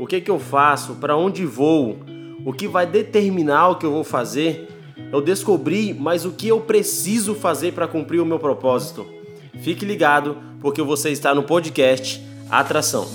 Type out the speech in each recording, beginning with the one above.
o que que eu faço, para onde vou, o que vai determinar o que eu vou fazer, eu descobri, mas o que eu preciso fazer para cumprir o meu propósito. Fique ligado, porque você está no podcast Atração.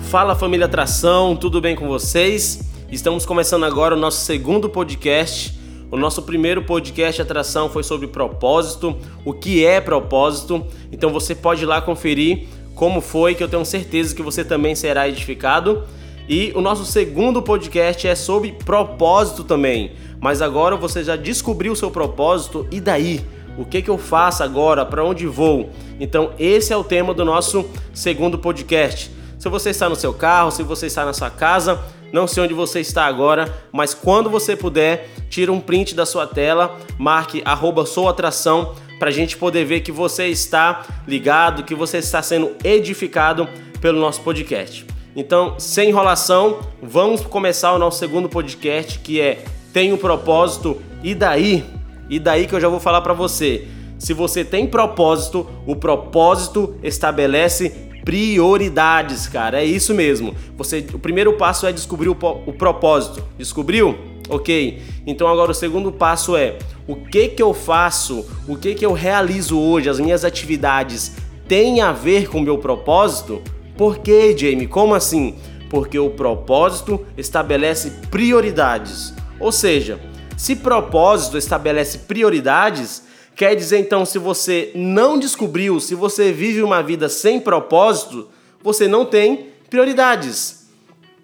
Fala família Atração, tudo bem com vocês? Estamos começando agora o nosso segundo podcast. O nosso primeiro podcast Atração foi sobre propósito, o que é propósito. Então você pode ir lá conferir como foi, que eu tenho certeza que você também será edificado. E o nosso segundo podcast é sobre propósito também. Mas agora você já descobriu o seu propósito e daí? O que, que eu faço agora? Para onde vou? Então, esse é o tema do nosso segundo podcast. Se você está no seu carro, se você está na sua casa, não sei onde você está agora, mas quando você puder, tira um print da sua tela, marque arroba souatração para a gente poder ver que você está ligado, que você está sendo edificado pelo nosso podcast. Então, sem enrolação, vamos começar o nosso segundo podcast que é Tem um propósito e daí? E daí que eu já vou falar para você. Se você tem propósito, o propósito estabelece prioridades, cara. É isso mesmo. Você, o primeiro passo é descobrir o, o propósito. Descobriu? Ok. Então agora o segundo passo é o que que eu faço, o que que eu realizo hoje, as minhas atividades têm a ver com o meu propósito? Por que, Jamie? Como assim? Porque o propósito estabelece prioridades. Ou seja, se propósito estabelece prioridades, Quer dizer então, se você não descobriu, se você vive uma vida sem propósito, você não tem prioridades.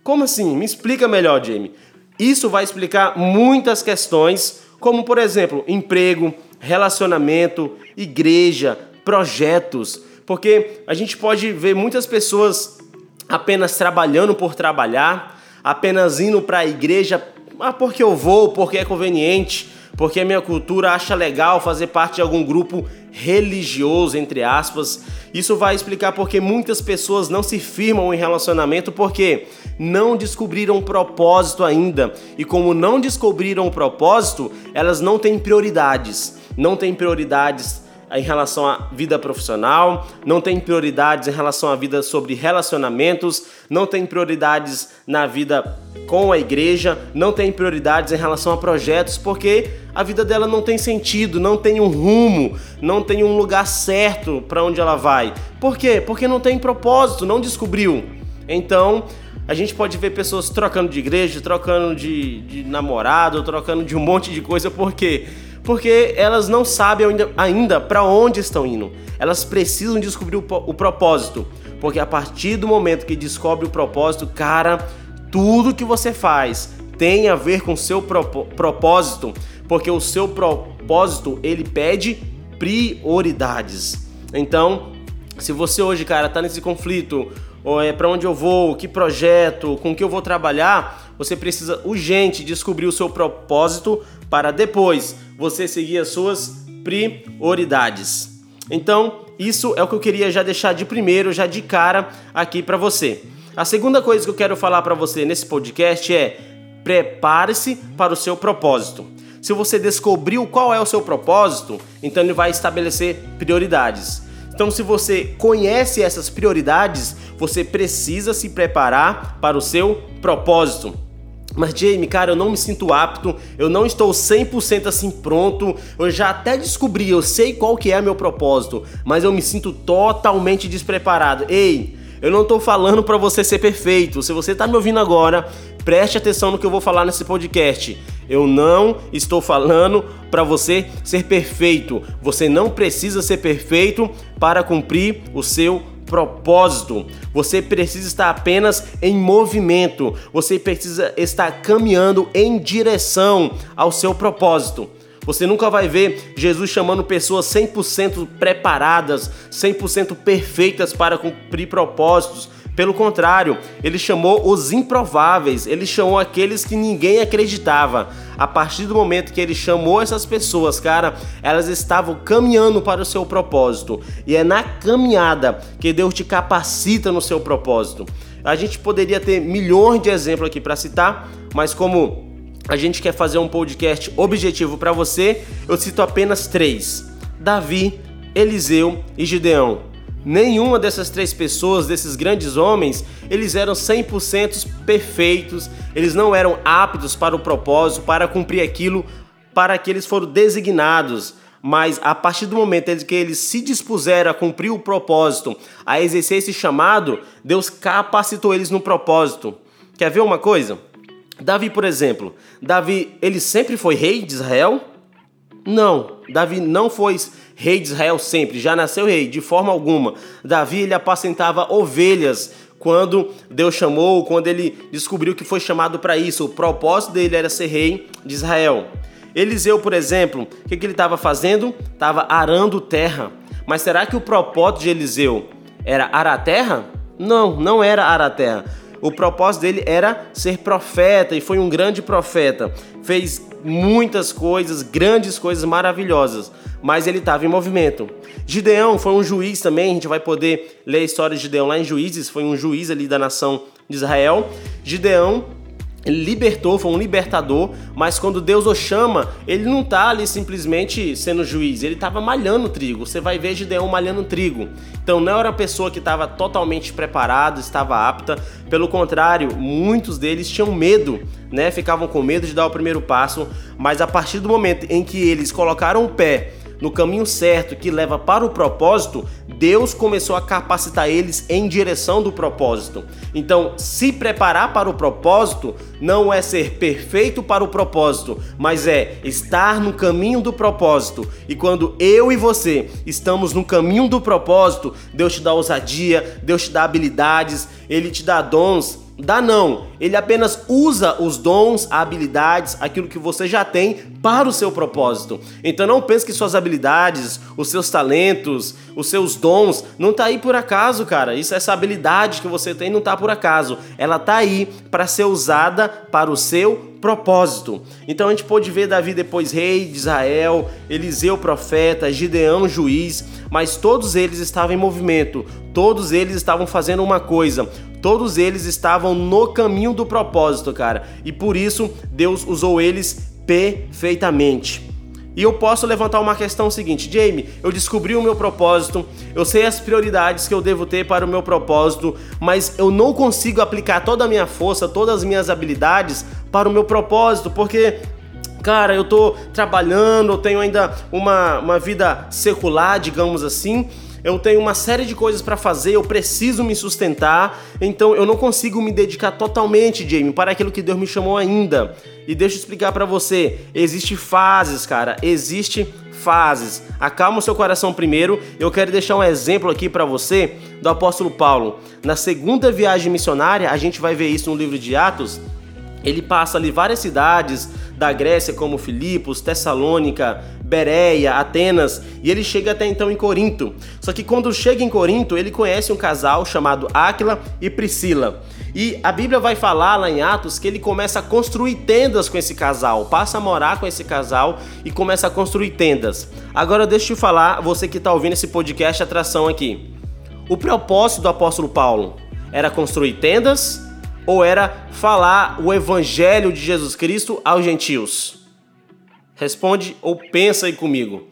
Como assim? Me explica melhor, Jamie. Isso vai explicar muitas questões, como por exemplo, emprego, relacionamento, igreja, projetos, porque a gente pode ver muitas pessoas apenas trabalhando por trabalhar, apenas indo para a igreja, ah, porque eu vou, porque é conveniente, porque a minha cultura acha legal fazer parte de algum grupo religioso, entre aspas. Isso vai explicar porque muitas pessoas não se firmam em relacionamento porque não descobriram o propósito ainda. E como não descobriram o propósito, elas não têm prioridades. Não têm prioridades em relação à vida profissional, não tem prioridades em relação à vida sobre relacionamentos, não tem prioridades na vida com a igreja, não tem prioridades em relação a projetos, porque a vida dela não tem sentido, não tem um rumo, não tem um lugar certo para onde ela vai. Por quê? Porque não tem propósito, não descobriu. Então, a gente pode ver pessoas trocando de igreja, trocando de, de namorado, trocando de um monte de coisa, por quê? porque elas não sabem ainda, ainda para onde estão indo. Elas precisam descobrir o, o propósito, porque a partir do momento que descobre o propósito, cara, tudo que você faz tem a ver com seu propósito, porque o seu propósito ele pede prioridades. Então, se você hoje, cara, tá nesse conflito, ou é para onde eu vou, que projeto, com que eu vou trabalhar, você precisa urgente descobrir o seu propósito para depois você seguir as suas prioridades. Então, isso é o que eu queria já deixar de primeiro, já de cara aqui para você. A segunda coisa que eu quero falar para você nesse podcast é: prepare-se para o seu propósito. Se você descobriu qual é o seu propósito, então ele vai estabelecer prioridades. Então, se você conhece essas prioridades, você precisa se preparar para o seu propósito. Mas Jamie, cara, eu não me sinto apto, eu não estou 100% assim pronto. Eu já até descobri, eu sei qual que é meu propósito, mas eu me sinto totalmente despreparado. Ei, eu não estou falando para você ser perfeito. Se você está me ouvindo agora, preste atenção no que eu vou falar nesse podcast. Eu não estou falando para você ser perfeito. Você não precisa ser perfeito para cumprir o seu propósito. Você precisa estar apenas em movimento. Você precisa estar caminhando em direção ao seu propósito. Você nunca vai ver Jesus chamando pessoas 100% preparadas, 100% perfeitas para cumprir propósitos. Pelo contrário, ele chamou os improváveis, ele chamou aqueles que ninguém acreditava. A partir do momento que ele chamou essas pessoas, cara, elas estavam caminhando para o seu propósito. E é na caminhada que Deus te capacita no seu propósito. A gente poderia ter milhões de exemplos aqui para citar, mas como a gente quer fazer um podcast objetivo para você, eu cito apenas três: Davi, Eliseu e Gideão. Nenhuma dessas três pessoas, desses grandes homens, eles eram 100% perfeitos, eles não eram aptos para o propósito, para cumprir aquilo para que eles foram designados. Mas a partir do momento em que eles se dispuseram a cumprir o propósito, a exercer esse chamado, Deus capacitou eles no propósito. Quer ver uma coisa? Davi, por exemplo, Davi, ele sempre foi rei de Israel? Não, Davi não foi rei de Israel sempre, já nasceu rei, de forma alguma. Davi ele apacentava ovelhas quando Deus chamou, quando ele descobriu que foi chamado para isso. O propósito dele era ser rei de Israel. Eliseu, por exemplo, o que, que ele estava fazendo? Estava arando terra. Mas será que o propósito de Eliseu era arar terra? Não, não era arar terra. O propósito dele era ser profeta e foi um grande profeta. Fez muitas coisas, grandes coisas maravilhosas, mas ele estava em movimento. Gideão foi um juiz também, a gente vai poder ler a história de Gideão lá em Juízes, foi um juiz ali da nação de Israel. Gideão ele libertou, foi um libertador, mas quando Deus o chama, ele não está ali simplesmente sendo juiz, ele estava malhando trigo. Você vai ver Gideão malhando trigo. Então não era uma pessoa que estava totalmente preparada, estava apta. Pelo contrário, muitos deles tinham medo, né? Ficavam com medo de dar o primeiro passo, mas a partir do momento em que eles colocaram o pé no caminho certo que leva para o propósito, Deus começou a capacitar eles em direção do propósito. Então, se preparar para o propósito não é ser perfeito para o propósito, mas é estar no caminho do propósito. E quando eu e você estamos no caminho do propósito, Deus te dá ousadia, Deus te dá habilidades, ele te dá dons Dá não. Ele apenas usa os dons, habilidades, aquilo que você já tem para o seu propósito. Então não pense que suas habilidades, os seus talentos, os seus dons não tá aí por acaso, cara. Isso essa habilidade que você tem não tá por acaso. Ela tá aí para ser usada para o seu propósito. Então a gente pôde ver Davi depois rei de Israel, Eliseu profeta, Gideão juiz, mas todos eles estavam em movimento, todos eles estavam fazendo uma coisa, todos eles estavam no caminho do propósito, cara. E por isso Deus usou eles perfeitamente. E eu posso levantar uma questão seguinte, Jamie, eu descobri o meu propósito, eu sei as prioridades que eu devo ter para o meu propósito, mas eu não consigo aplicar toda a minha força, todas as minhas habilidades para o meu propósito, porque cara, eu tô trabalhando, eu tenho ainda uma, uma vida secular, digamos assim, eu tenho uma série de coisas para fazer, eu preciso me sustentar, então eu não consigo me dedicar totalmente, Jamie, para aquilo que Deus me chamou ainda. E deixa eu explicar para você, existe fases, cara, existe fases. Acalma o seu coração primeiro. Eu quero deixar um exemplo aqui para você do apóstolo Paulo. Na segunda viagem missionária, a gente vai ver isso no livro de Atos. Ele passa ali várias cidades da Grécia, como Filipos, Tessalônica, Bereia, Atenas, e ele chega até então em Corinto. Só que quando chega em Corinto, ele conhece um casal chamado Áquila e Priscila. E a Bíblia vai falar lá em Atos que ele começa a construir tendas com esse casal, passa a morar com esse casal e começa a construir tendas. Agora deixa eu te falar, você que está ouvindo esse podcast Atração aqui. O propósito do apóstolo Paulo era construir tendas ou era falar o evangelho de Jesus Cristo aos gentios? Responde ou pensa aí comigo.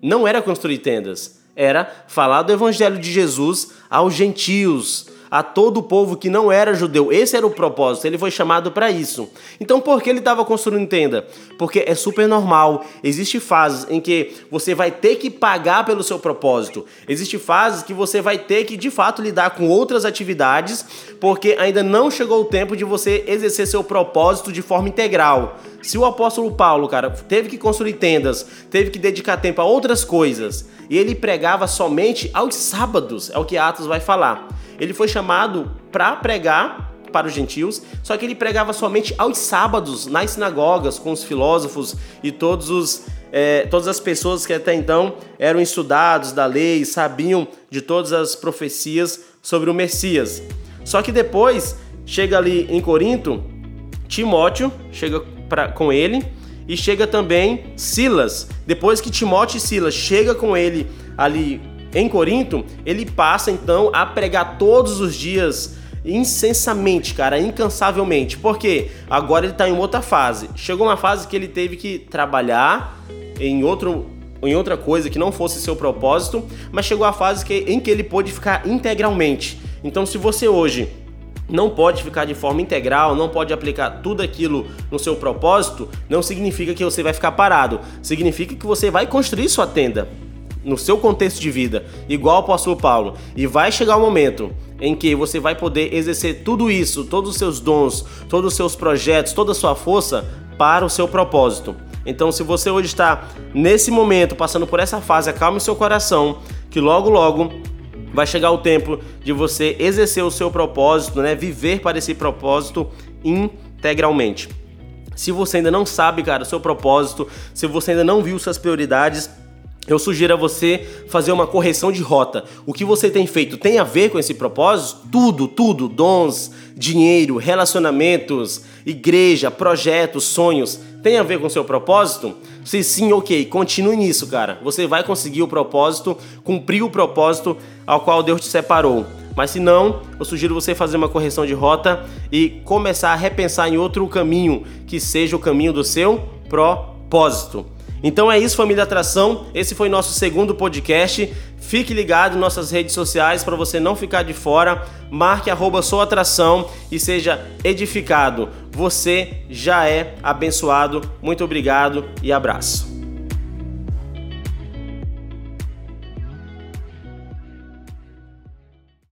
Não era construir tendas, era falar do evangelho de Jesus aos gentios, a todo o povo que não era judeu. Esse era o propósito, ele foi chamado para isso. Então por que ele estava construindo tenda? Porque é super normal. Existem fases em que você vai ter que pagar pelo seu propósito. Existem fases que você vai ter que de fato lidar com outras atividades, porque ainda não chegou o tempo de você exercer seu propósito de forma integral. Se o apóstolo Paulo, cara, teve que construir tendas, teve que dedicar tempo a outras coisas, e ele pregava somente aos sábados, é o que Atos vai falar. Ele foi chamado para pregar para os gentios, só que ele pregava somente aos sábados nas sinagogas com os filósofos e todos os é, todas as pessoas que até então eram estudados da lei, sabiam de todas as profecias sobre o Messias. Só que depois chega ali em Corinto, Timóteo chega pra, com ele e chega também Silas. Depois que Timóteo e Silas chega com ele ali em Corinto, ele passa então a pregar todos os dias incessantemente, cara, incansavelmente. Porque agora ele está em outra fase. Chegou uma fase que ele teve que trabalhar em outro em outra coisa que não fosse seu propósito, mas chegou a fase que, em que ele pôde ficar integralmente. Então, se você hoje não pode ficar de forma integral, não pode aplicar tudo aquilo no seu propósito, não significa que você vai ficar parado. Significa que você vai construir sua tenda no seu contexto de vida, igual o apóstolo Paulo. E vai chegar o um momento em que você vai poder exercer tudo isso, todos os seus dons, todos os seus projetos, toda a sua força para o seu propósito. Então, se você hoje está nesse momento passando por essa fase, acalme seu coração, que logo logo vai chegar o tempo de você exercer o seu propósito, né? Viver para esse propósito integralmente. Se você ainda não sabe, cara, o seu propósito, se você ainda não viu suas prioridades, eu sugiro a você fazer uma correção de rota. O que você tem feito tem a ver com esse propósito? Tudo, tudo, dons, dinheiro, relacionamentos, igreja, projetos, sonhos, tem a ver com o seu propósito? Se sim, ok, continue nisso, cara. Você vai conseguir o propósito, cumprir o propósito ao qual Deus te separou. Mas se não, eu sugiro você fazer uma correção de rota e começar a repensar em outro caminho que seja o caminho do seu propósito. Então é isso, família Atração. Esse foi nosso segundo podcast. Fique ligado em nossas redes sociais para você não ficar de fora. Marque arroba sua atração e seja edificado. Você já é abençoado. Muito obrigado e abraço.